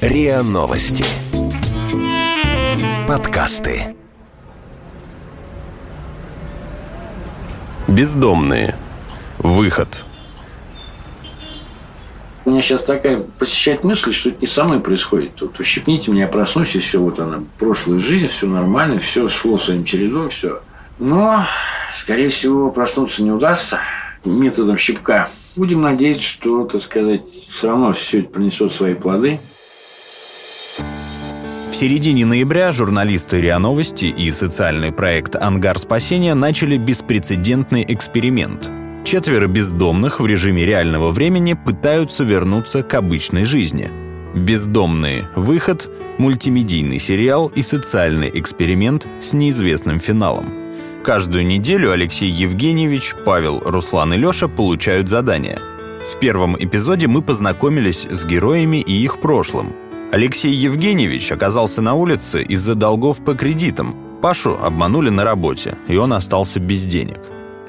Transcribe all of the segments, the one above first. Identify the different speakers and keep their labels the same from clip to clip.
Speaker 1: РИА Новости. Подкасты.
Speaker 2: Бездомные. Выход.
Speaker 3: У меня сейчас такая посещает мысль, что это не со мной происходит. Тут ущипните меня, проснусь, и все, вот она, прошлая жизнь, все нормально, все шло своим чередом, все. Но, скорее всего, проснуться не удастся методом щипка. Будем надеяться, что, так сказать, все равно все это принесет свои плоды.
Speaker 2: В середине ноября журналисты РИА Новости и социальный проект «Ангар спасения» начали беспрецедентный эксперимент. Четверо бездомных в режиме реального времени пытаются вернуться к обычной жизни. «Бездомные. Выход» – мультимедийный сериал и социальный эксперимент с неизвестным финалом. Каждую неделю Алексей Евгеньевич, Павел, Руслан и Леша получают задания. В первом эпизоде мы познакомились с героями и их прошлым – Алексей Евгеньевич оказался на улице из-за долгов по кредитам. Пашу обманули на работе, и он остался без денег.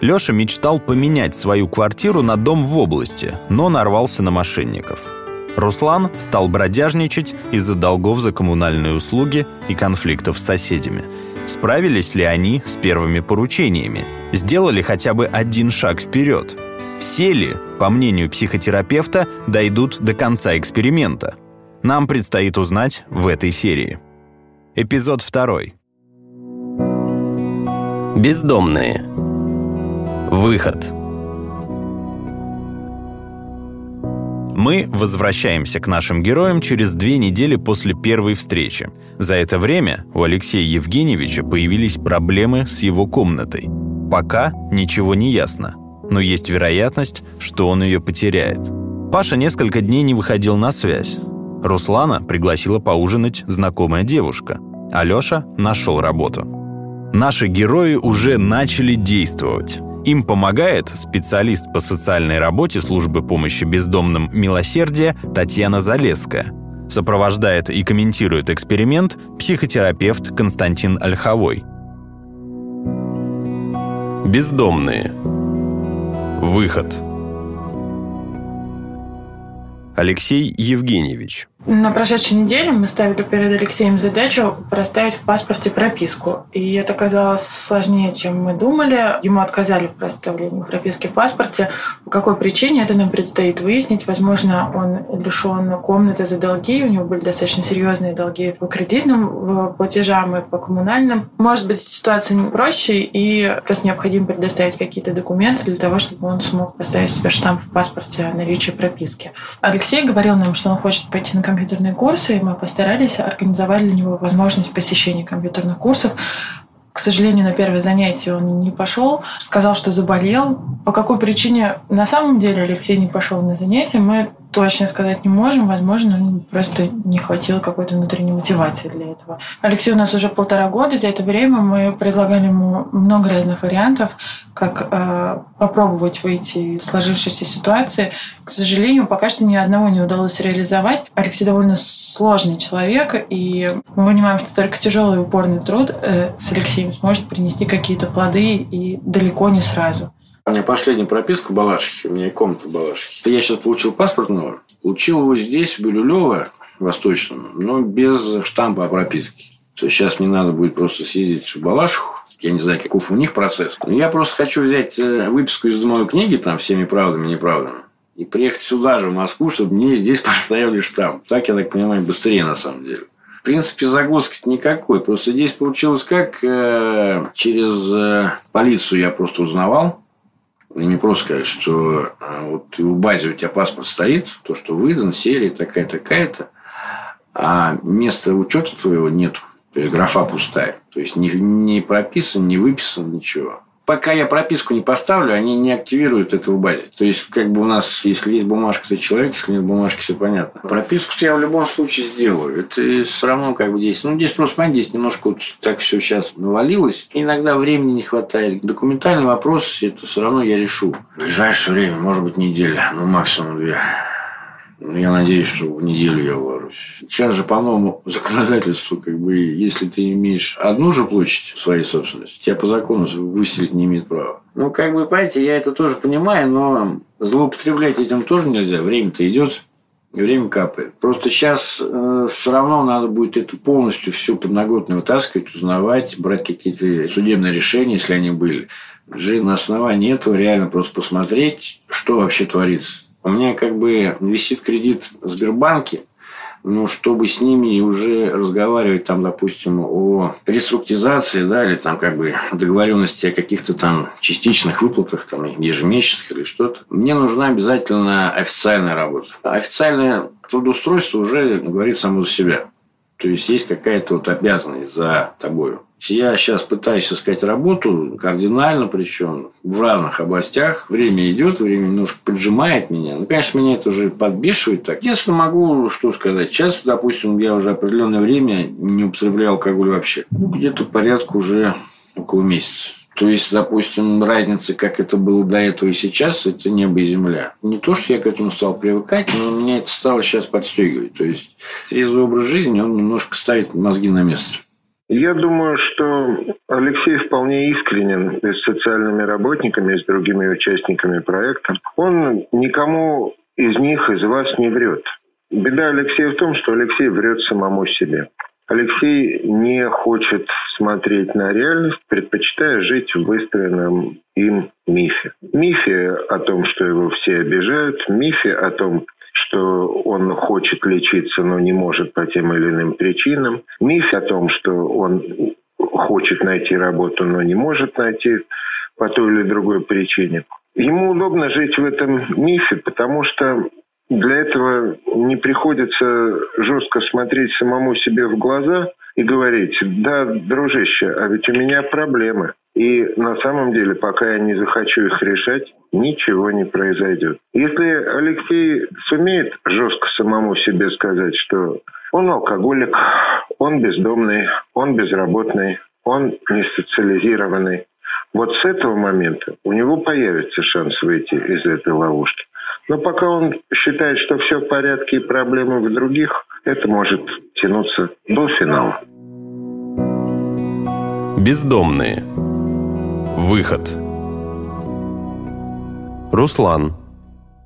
Speaker 2: Леша мечтал поменять свою квартиру на дом в области, но нарвался на мошенников. Руслан стал бродяжничать из-за долгов за коммунальные услуги и конфликтов с соседями. Справились ли они с первыми поручениями? Сделали хотя бы один шаг вперед? Все ли, по мнению психотерапевта, дойдут до конца эксперимента – нам предстоит узнать в этой серии. Эпизод второй. Бездомные. Выход. Мы возвращаемся к нашим героям через две недели после первой встречи. За это время у Алексея Евгеньевича появились проблемы с его комнатой. Пока ничего не ясно, но есть вероятность, что он ее потеряет. Паша несколько дней не выходил на связь. Руслана пригласила поужинать знакомая девушка. Алёша нашел работу. Наши герои уже начали действовать. Им помогает специалист по социальной работе службы помощи бездомным «Милосердие» Татьяна Залеская. Сопровождает и комментирует эксперимент психотерапевт Константин Ольховой. Бездомные. Выход. Алексей Евгеньевич.
Speaker 4: На прошедшей неделе мы ставили перед Алексеем задачу проставить в паспорте прописку. И это казалось сложнее, чем мы думали. Ему отказали в проставлении прописки в паспорте. По какой причине это нам предстоит выяснить. Возможно, он лишен комнаты за долги. У него были достаточно серьезные долги по кредитным платежам и по коммунальным. Может быть, ситуация проще, и просто необходимо предоставить какие-то документы для того, чтобы он смог поставить себе штамп в паспорте о наличии прописки. Алексей говорил нам, что он хочет пойти на компьютерные курсы, и мы постарались организовать для него возможность посещения компьютерных курсов. К сожалению, на первое занятие он не пошел, сказал, что заболел. По какой причине на самом деле Алексей не пошел на занятия, мы точно сказать не можем. Возможно, просто не хватило какой-то внутренней мотивации для этого. Алексей у нас уже полтора года. За это время мы предлагали ему много разных вариантов, как э, попробовать выйти из сложившейся ситуации. К сожалению, пока что ни одного не удалось реализовать. Алексей довольно сложный человек, и мы понимаем, что только тяжелый и упорный труд э, с Алексеем сможет принести какие-то плоды и далеко не сразу.
Speaker 3: У меня последняя прописка в Балашихе, у меня комната в Балашихе. Я сейчас получил паспорт новый. Получил его здесь, в Бирюлево, Восточном, но без штампа о прописке. То есть сейчас мне надо будет просто съездить в Балашиху. Я не знаю, каков у них процесс. Но я просто хочу взять э, выписку из моей книги, там, всеми правдами и неправдами, и приехать сюда же, в Москву, чтобы мне здесь поставили штамп. Так, я так понимаю, быстрее на самом деле. В принципе, загвоздки никакой. Просто здесь получилось как э, через э, полицию я просто узнавал и не просто сказать, что а, вот в базе у тебя паспорт стоит, то, что выдан, серия такая-такая-то, а места учета твоего нету. То есть графа пустая. То есть не, не прописан, не выписан, ничего пока я прописку не поставлю, они не активируют это в базе. То есть, как бы у нас, если есть бумажка, то человек, если нет бумажки, все понятно. Прописку я в любом случае сделаю. Это все равно как бы здесь. Ну, здесь просто, понимаете, здесь немножко вот так все сейчас навалилось. Иногда времени не хватает. Документальный вопрос, это все равно я решу. В ближайшее время, может быть, неделя, ну, максимум две. Ну, я надеюсь, что в неделю я уложусь. Сейчас же по новому законодательству, как бы, если ты имеешь одну же площадь своей собственности, тебя по закону выселить не имеет права. Ну, как бы, понимаете, я это тоже понимаю, но злоупотреблять этим тоже нельзя. Время-то идет. время капает. Просто сейчас э, все равно надо будет это полностью всю подноготную вытаскивать, узнавать, брать какие-то судебные решения, если они были. Же на основании этого реально просто посмотреть, что вообще творится. У меня как бы висит кредит в Сбербанке, но чтобы с ними уже разговаривать там, допустим, о реструктизации, да, или там как бы договоренности о каких-то там частичных выплатах, там, ежемесячных или что-то, мне нужна обязательно официальная работа. Официальное трудоустройство уже говорит само за себя. То есть есть какая-то вот обязанность за тобой. Я сейчас пытаюсь искать работу кардинально, причем в разных областях. Время идет, время немножко поджимает меня. Ну, конечно, меня это уже подбешивает так. Если могу, что сказать. Сейчас, допустим, я уже определенное время не употребляю алкоголь вообще. Ну, где-то порядка уже около месяца. То есть, допустим, разница, как это было до этого и сейчас, это небо и земля. Не то, что я к этому стал привыкать, но меня это стало сейчас подстегивать. То есть, трезвый образ жизни, он немножко ставит мозги на место.
Speaker 5: Я думаю, что Алексей вполне искренен с социальными работниками, с другими участниками проекта. Он никому из них, из вас не врет. Беда Алексея в том, что Алексей врет самому себе. Алексей не хочет смотреть на реальность, предпочитая жить в выстроенном им мифе. Мифе о том, что его все обижают, мифе о том, что он хочет лечиться, но не может по тем или иным причинам. Миф о том, что он хочет найти работу, но не может найти по той или другой причине. Ему удобно жить в этом мифе, потому что для этого не приходится жестко смотреть самому себе в глаза и говорить, да, дружище, а ведь у меня проблемы. И на самом деле, пока я не захочу их решать, ничего не произойдет. Если Алексей сумеет жестко самому себе сказать, что он алкоголик, он бездомный, он безработный, он не социализированный, вот с этого момента у него появится шанс выйти из этой ловушки. Но пока он считает, что все в порядке и проблемы в других, это может тянуться до финала.
Speaker 2: Бездомные. Выход. Руслан.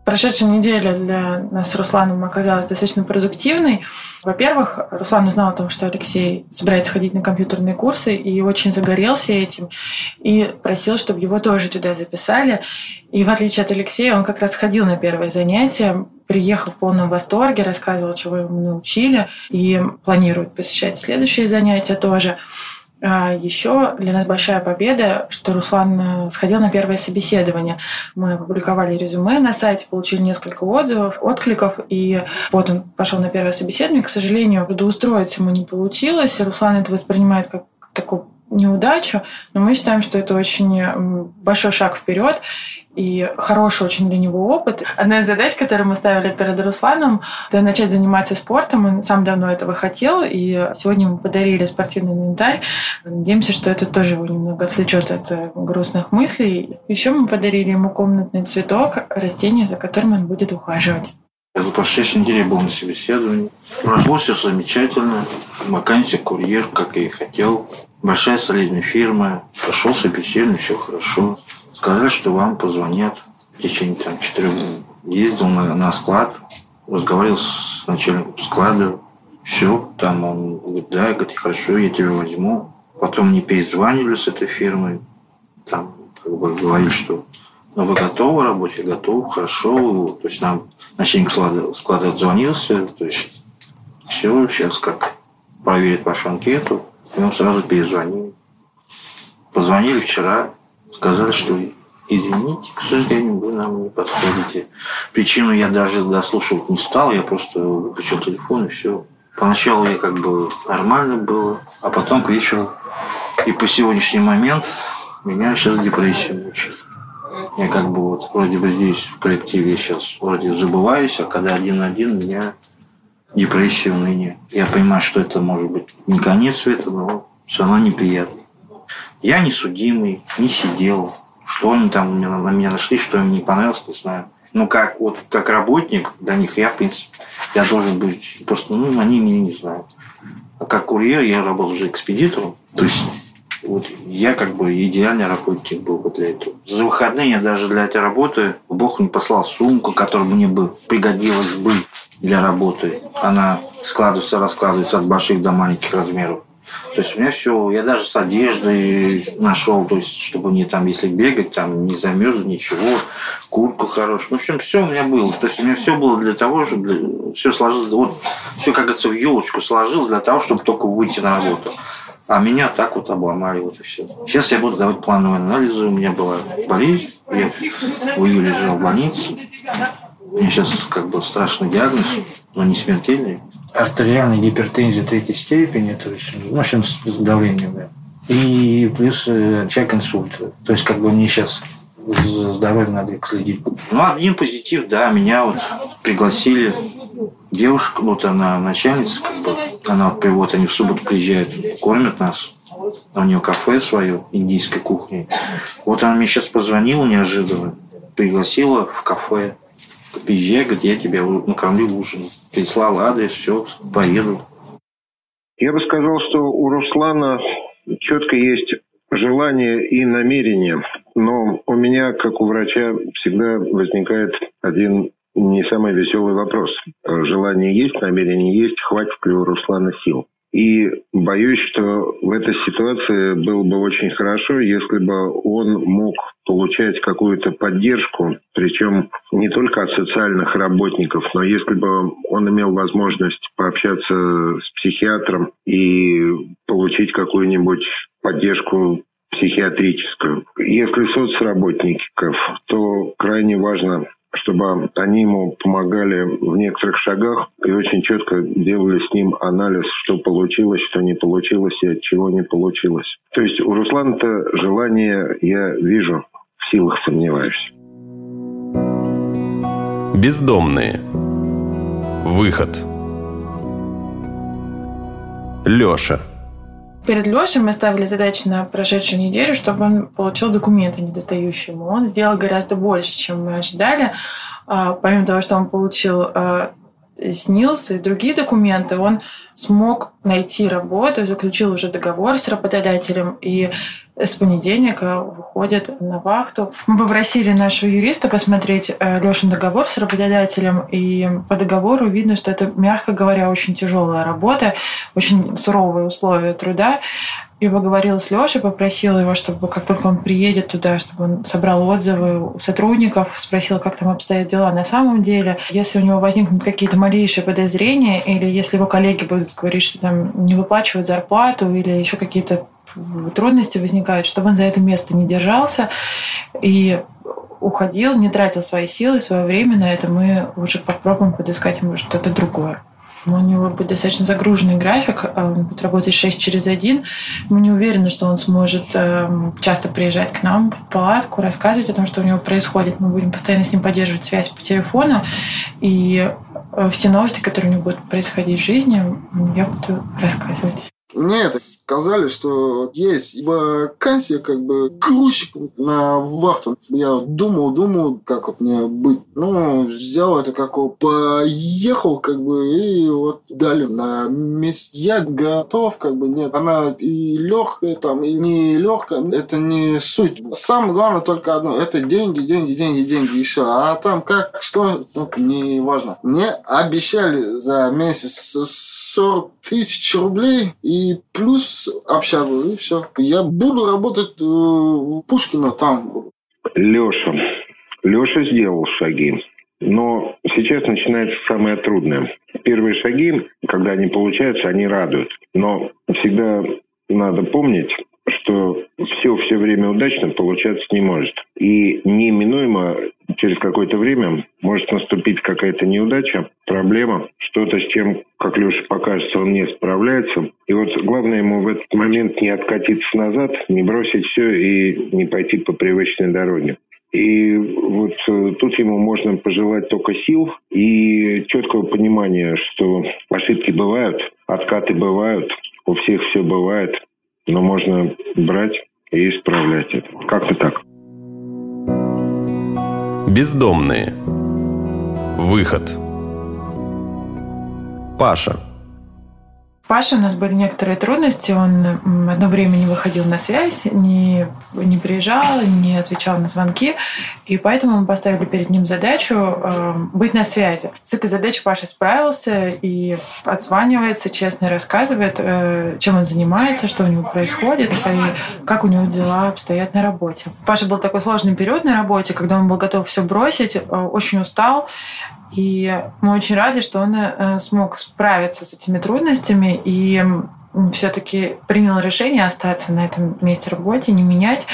Speaker 4: Прошедшая неделя для нас с Русланом оказалась достаточно продуктивной. Во-первых, Руслан узнал о том, что Алексей собирается ходить на компьютерные курсы и очень загорелся этим и просил, чтобы его тоже туда записали. И в отличие от Алексея, он как раз ходил на первое занятие, приехал в полном восторге, рассказывал, чего ему научили, и планирует посещать следующие занятия тоже. А еще для нас большая победа, что Руслан э, сходил на первое собеседование. Мы опубликовали резюме на сайте, получили несколько отзывов, откликов, и вот он пошел на первое собеседование. К сожалению, трудоустроиться ему не получилось, и Руслан это воспринимает как такой неудачу, но мы считаем, что это очень большой шаг вперед и хороший очень для него опыт. Одна из задач, которую мы ставили перед Русланом, это начать заниматься спортом. Он сам давно этого хотел, и сегодня ему подарили спортивный инвентарь. Надеемся, что это тоже его немного отвлечет от э, грустных мыслей. Еще мы подарили ему комнатный цветок, растение, за которым он будет ухаживать.
Speaker 6: Я за прошедшей неделе был на собеседовании. Прошло все замечательно. Вакансия курьер, как я и хотел большая солидная фирма, пошел собеседование, все хорошо. Сказали, что вам позвонят в течение там, четырех дней. Ездил на, на склад, разговаривал с начальником склада, все, там он говорит, да, говорит, хорошо, я тебя возьму. Потом мне перезванивали с этой фирмой, там как бы говорили, что ну, вы готовы работать, я готов, хорошо. То есть нам начальник склада, склада отзвонился, то есть все, сейчас как проверить вашу анкету, и он сразу перезвонил. Позвонили вчера, сказали, что извините, к сожалению, вы нам не подходите. Причину я даже дослушивать не стал, я просто выключил телефон и все. Поначалу я как бы нормально было, а потом к вечеру и по сегодняшний момент меня сейчас депрессия мучает. Я как бы вот вроде бы здесь в коллективе сейчас вроде забываюсь, а когда один на один меня депрессия, уныние. Я понимаю, что это может быть не конец света, но все равно неприятно. Я не судимый, не сидел. Что они там на меня нашли, что им не понравилось, не знаю. Ну, как, вот, как работник для них, я, в принципе, я должен быть просто, ну, они меня не знают. А как курьер я работал уже экспедитором. То есть, вот я как бы идеальный работник был бы для этого. За выходные я даже для этой работы Бог мне послал сумку, которая мне бы пригодилась бы для работы. Она складывается, раскладывается от больших до маленьких размеров. То есть у меня все, я даже с одеждой нашел, то есть, чтобы мне там, если бегать, там не замерз, ничего, куртку хорошую. В общем, все у меня было. То есть у меня все было для того, чтобы все сложилось, вот все, как говорится, в елочку сложилось для того, чтобы только выйти на работу. А меня так вот обломали, вот и все. Сейчас я буду давать плановые анализы. У меня была болезнь, я в июле лежал в больнице. Меня сейчас как бы страшный диагноз, но не смертельный артериальная гипертензия третьей степени, то есть, ну, в общем, с давлением. Да. И плюс э, очаг инсульта. То есть, как бы мне сейчас за здоровьем надо следить. Ну, один позитив, да, меня вот пригласили девушка, вот она начальница, как бы, она вот они в субботу приезжают, кормят нас. У нее кафе свое, индийской кухни. Вот она мне сейчас позвонила неожиданно, пригласила в кафе. Приезжай, говорит, я тебя накормлю ужин. Прислал адрес, все, поеду.
Speaker 5: Я бы сказал, что у Руслана четко есть желание и намерение. Но у меня, как у врача, всегда возникает один не самый веселый вопрос. Желание есть, намерение есть, хватит ли у Руслана сил. И боюсь, что в этой ситуации было бы очень хорошо, если бы он мог получать какую-то поддержку, причем не только от социальных работников, но если бы он имел возможность пообщаться с психиатром и получить какую-нибудь поддержку психиатрическую. Если соцработников, то крайне важно чтобы они ему помогали в некоторых шагах и очень четко делали с ним анализ, что получилось, что не получилось и от чего не получилось. То есть у Руслана-то желание я вижу, в силах сомневаюсь.
Speaker 2: Бездомные. Выход. Леша.
Speaker 4: Перед Лешей мы ставили задачу на прошедшую неделю, чтобы он получил документы недостающие ему. Он сделал гораздо больше, чем мы ожидали. А, помимо того, что он получил а, СНИЛС и другие документы, он смог найти работу, заключил уже договор с работодателем и с понедельника выходит на вахту. Мы попросили нашего юриста посмотреть э, Лешин договор с работодателем, и по договору видно, что это, мягко говоря, очень тяжелая работа, очень суровые условия труда. Я поговорила с Лешей, попросила его, чтобы как только он приедет туда, чтобы он собрал отзывы у сотрудников, спросила, как там обстоят дела на самом деле. Если у него возникнут какие-то малейшие подозрения, или если его коллеги будут говорить, что там не выплачивают зарплату или еще какие-то трудности возникают, чтобы он за это место не держался и уходил, не тратил свои силы, свое время на это, мы уже попробуем подыскать ему что-то другое. У него будет достаточно загруженный график, а он будет работать 6 через 1. Мы не уверены, что он сможет эм, часто приезжать к нам в палатку, рассказывать о том, что у него происходит. Мы будем постоянно с ним поддерживать связь по телефону. И э, все новости, которые у него будут происходить в жизни, я буду рассказывать.
Speaker 7: Мне это сказали, что есть вакансия как бы грузчик на вахту. Я думал, думал, как вот мне быть. Ну, взял это как поехал как бы и вот дали на месте. Я готов как бы, нет. Она и легкая там, и не легкая. Это не суть. Самое главное только одно. Это деньги, деньги, деньги, деньги и все. А там как, что, ну, не важно. Мне обещали за месяц 40 тысяч рублей и плюс общагу, и все. Я буду работать э, в Пушкино там.
Speaker 5: Леша. Леша сделал шаги. Но сейчас начинается самое трудное. Первые шаги, когда они получаются, они радуют. Но всегда надо помнить, что все все время удачно получаться не может. И неминуемо через какое-то время может наступить какая-то неудача, проблема, что-то с чем, как Леша покажется, он не справляется. И вот главное ему в этот момент не откатиться назад, не бросить все и не пойти по привычной дороге. И вот э, тут ему можно пожелать только сил и четкого понимания, что ошибки бывают, откаты бывают, у всех все бывает, но можно брать и исправлять это. Как-то так.
Speaker 2: Бездомные. Выход. Паша.
Speaker 4: Паша, у нас были некоторые трудности. Он одно время не выходил на связь, не, не приезжал, не отвечал на звонки. И поэтому мы поставили перед ним задачу э, быть на связи. С этой задачей Паша справился и отзванивается, честно рассказывает, э, чем он занимается, что у него происходит и как у него дела обстоят на работе. Паша был такой сложный период на работе, когда он был готов все бросить, э, очень устал. И мы очень рады, что он э, смог справиться с этими трудностями и все-таки принял решение остаться на этом месте работы, не менять,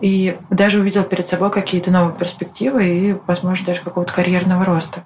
Speaker 4: и даже увидел перед собой какие-то новые перспективы и, возможно, даже какого-то карьерного роста.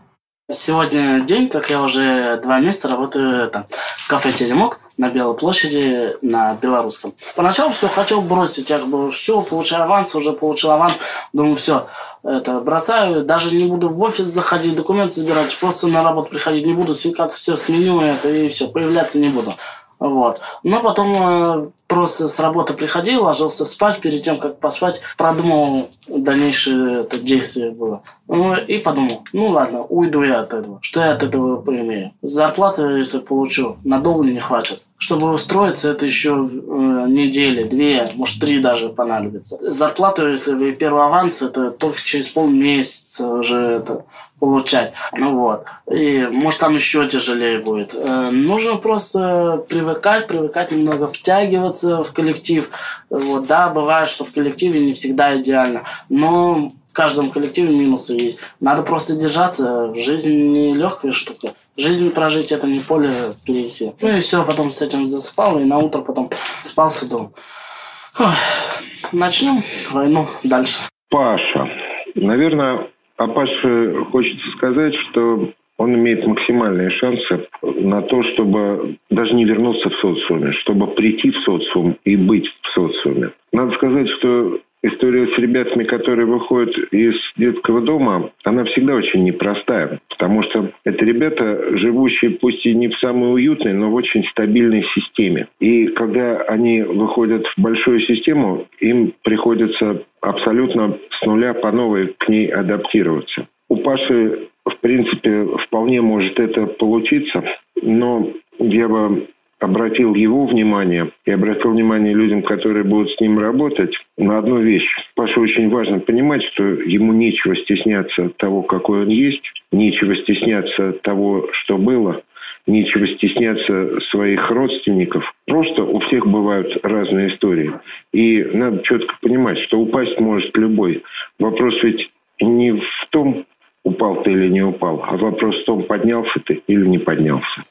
Speaker 8: Сегодня день, как я уже два месяца работаю там, в кафе «Теремок» на Белой площади на Белорусском. Поначалу все хотел бросить, я как бы все, получаю аванс, уже получил аванс, думаю, все, это бросаю, даже не буду в офис заходить, документы забирать, просто на работу приходить не буду, сикать все сменю это и все, появляться не буду. Вот. Но потом э, просто с работы приходил, ложился спать, перед тем, как поспать, продумал дальнейшее это действие было. Ну, и подумал, ну ладно, уйду я от этого. Что я от этого поимею? Зарплаты, если получу, надолго не хватит. Чтобы устроиться, это еще э, недели, две, может, три даже понадобится. Зарплату, если вы первый аванс, это только через полмесяца уже это получать. Ну вот. И может там еще тяжелее будет. Э, нужно просто привыкать, привыкать немного втягиваться в коллектив. Вот, да, бывает, что в коллективе не всегда идеально. Но в каждом коллективе минусы есть. Надо просто держаться. Жизнь не легкая штука. Жизнь прожить это не поле перейти. Ну и все, потом с этим засыпал, и на утро потом спался, думал. Начнем войну дальше.
Speaker 5: Паша, наверное, а Паше хочется сказать, что он имеет максимальные шансы на то, чтобы даже не вернуться в социуме, чтобы прийти в социум и быть в социуме. Надо сказать, что история с ребятами, которые выходят из детского дома, она всегда очень непростая, потому что это ребята, живущие пусть и не в самой уютной, но в очень стабильной системе. И когда они выходят в большую систему, им приходится абсолютно с нуля по новой к ней адаптироваться. У Паши, в принципе, вполне может это получиться, но я бы обратил его внимание и обратил внимание людям, которые будут с ним работать, на одну вещь. Паше очень важно понимать, что ему нечего стесняться того, какой он есть, нечего стесняться того, что было, нечего стесняться своих родственников. Просто у всех бывают разные истории. И надо четко понимать, что упасть может любой. Вопрос ведь не в том, упал ты или не упал, а вопрос в том, поднялся ты или не поднялся.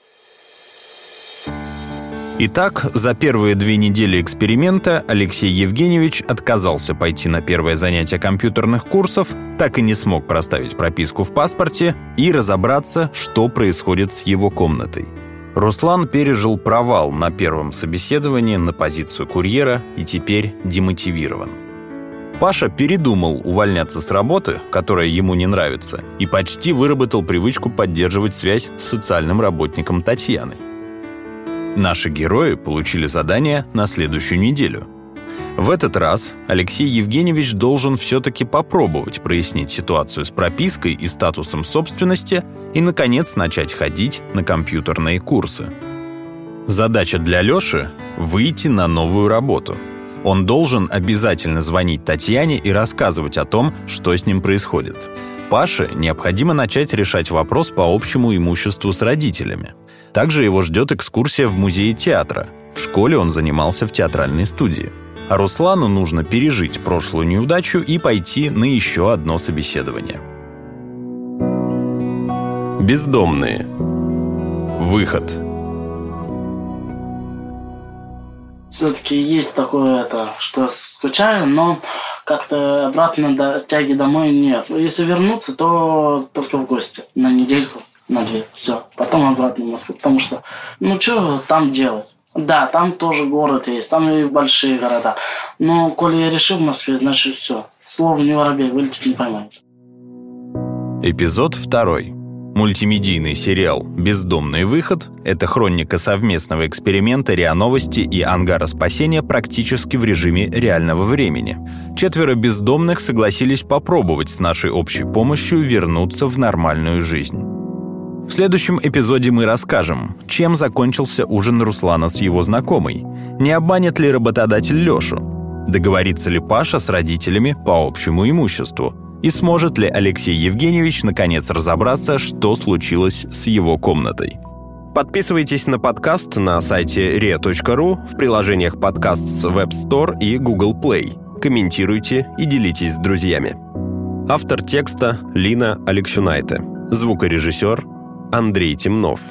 Speaker 2: Итак, за первые две недели эксперимента Алексей Евгеньевич отказался пойти на первое занятие компьютерных курсов, так и не смог проставить прописку в паспорте и разобраться, что происходит с его комнатой. Руслан пережил провал на первом собеседовании на позицию курьера и теперь демотивирован. Паша передумал увольняться с работы, которая ему не нравится, и почти выработал привычку поддерживать связь с социальным работником Татьяной. Наши герои получили задание на следующую неделю. В этот раз Алексей Евгеньевич должен все-таки попробовать прояснить ситуацию с пропиской и статусом собственности и, наконец, начать ходить на компьютерные курсы. Задача для Лёши – выйти на новую работу. Он должен обязательно звонить Татьяне и рассказывать о том, что с ним происходит. Паше необходимо начать решать вопрос по общему имуществу с родителями – также его ждет экскурсия в музее театра. В школе он занимался в театральной студии. А Руслану нужно пережить прошлую неудачу и пойти на еще одно собеседование. Бездомные. Выход.
Speaker 8: Все-таки есть такое, это, что скучаю, но как-то обратно до тяги домой нет. Если вернуться, то только в гости на недельку на две. Все. Потом обратно в Москву. Потому что, ну, что там делать? Да, там тоже город есть, там и большие города. Но, коли я решил в Москве, значит, все. Слово не воробей, вылететь не поймаете.
Speaker 2: Эпизод второй. Мультимедийный сериал «Бездомный выход» — это хроника совместного эксперимента РИА Новости и Ангара Спасения практически в режиме реального времени. Четверо бездомных согласились попробовать с нашей общей помощью вернуться в нормальную жизнь. В следующем эпизоде мы расскажем, чем закончился ужин Руслана с его знакомой, не обманет ли работодатель Лешу, договорится ли Паша с родителями по общему имуществу и сможет ли Алексей Евгеньевич наконец разобраться, что случилось с его комнатой. Подписывайтесь на подкаст на сайте ria.ru, в приложениях подкаст с Web Store и Google Play. Комментируйте и делитесь с друзьями. Автор текста Лина Алексюнайте. Звукорежиссер Андрей Темнов.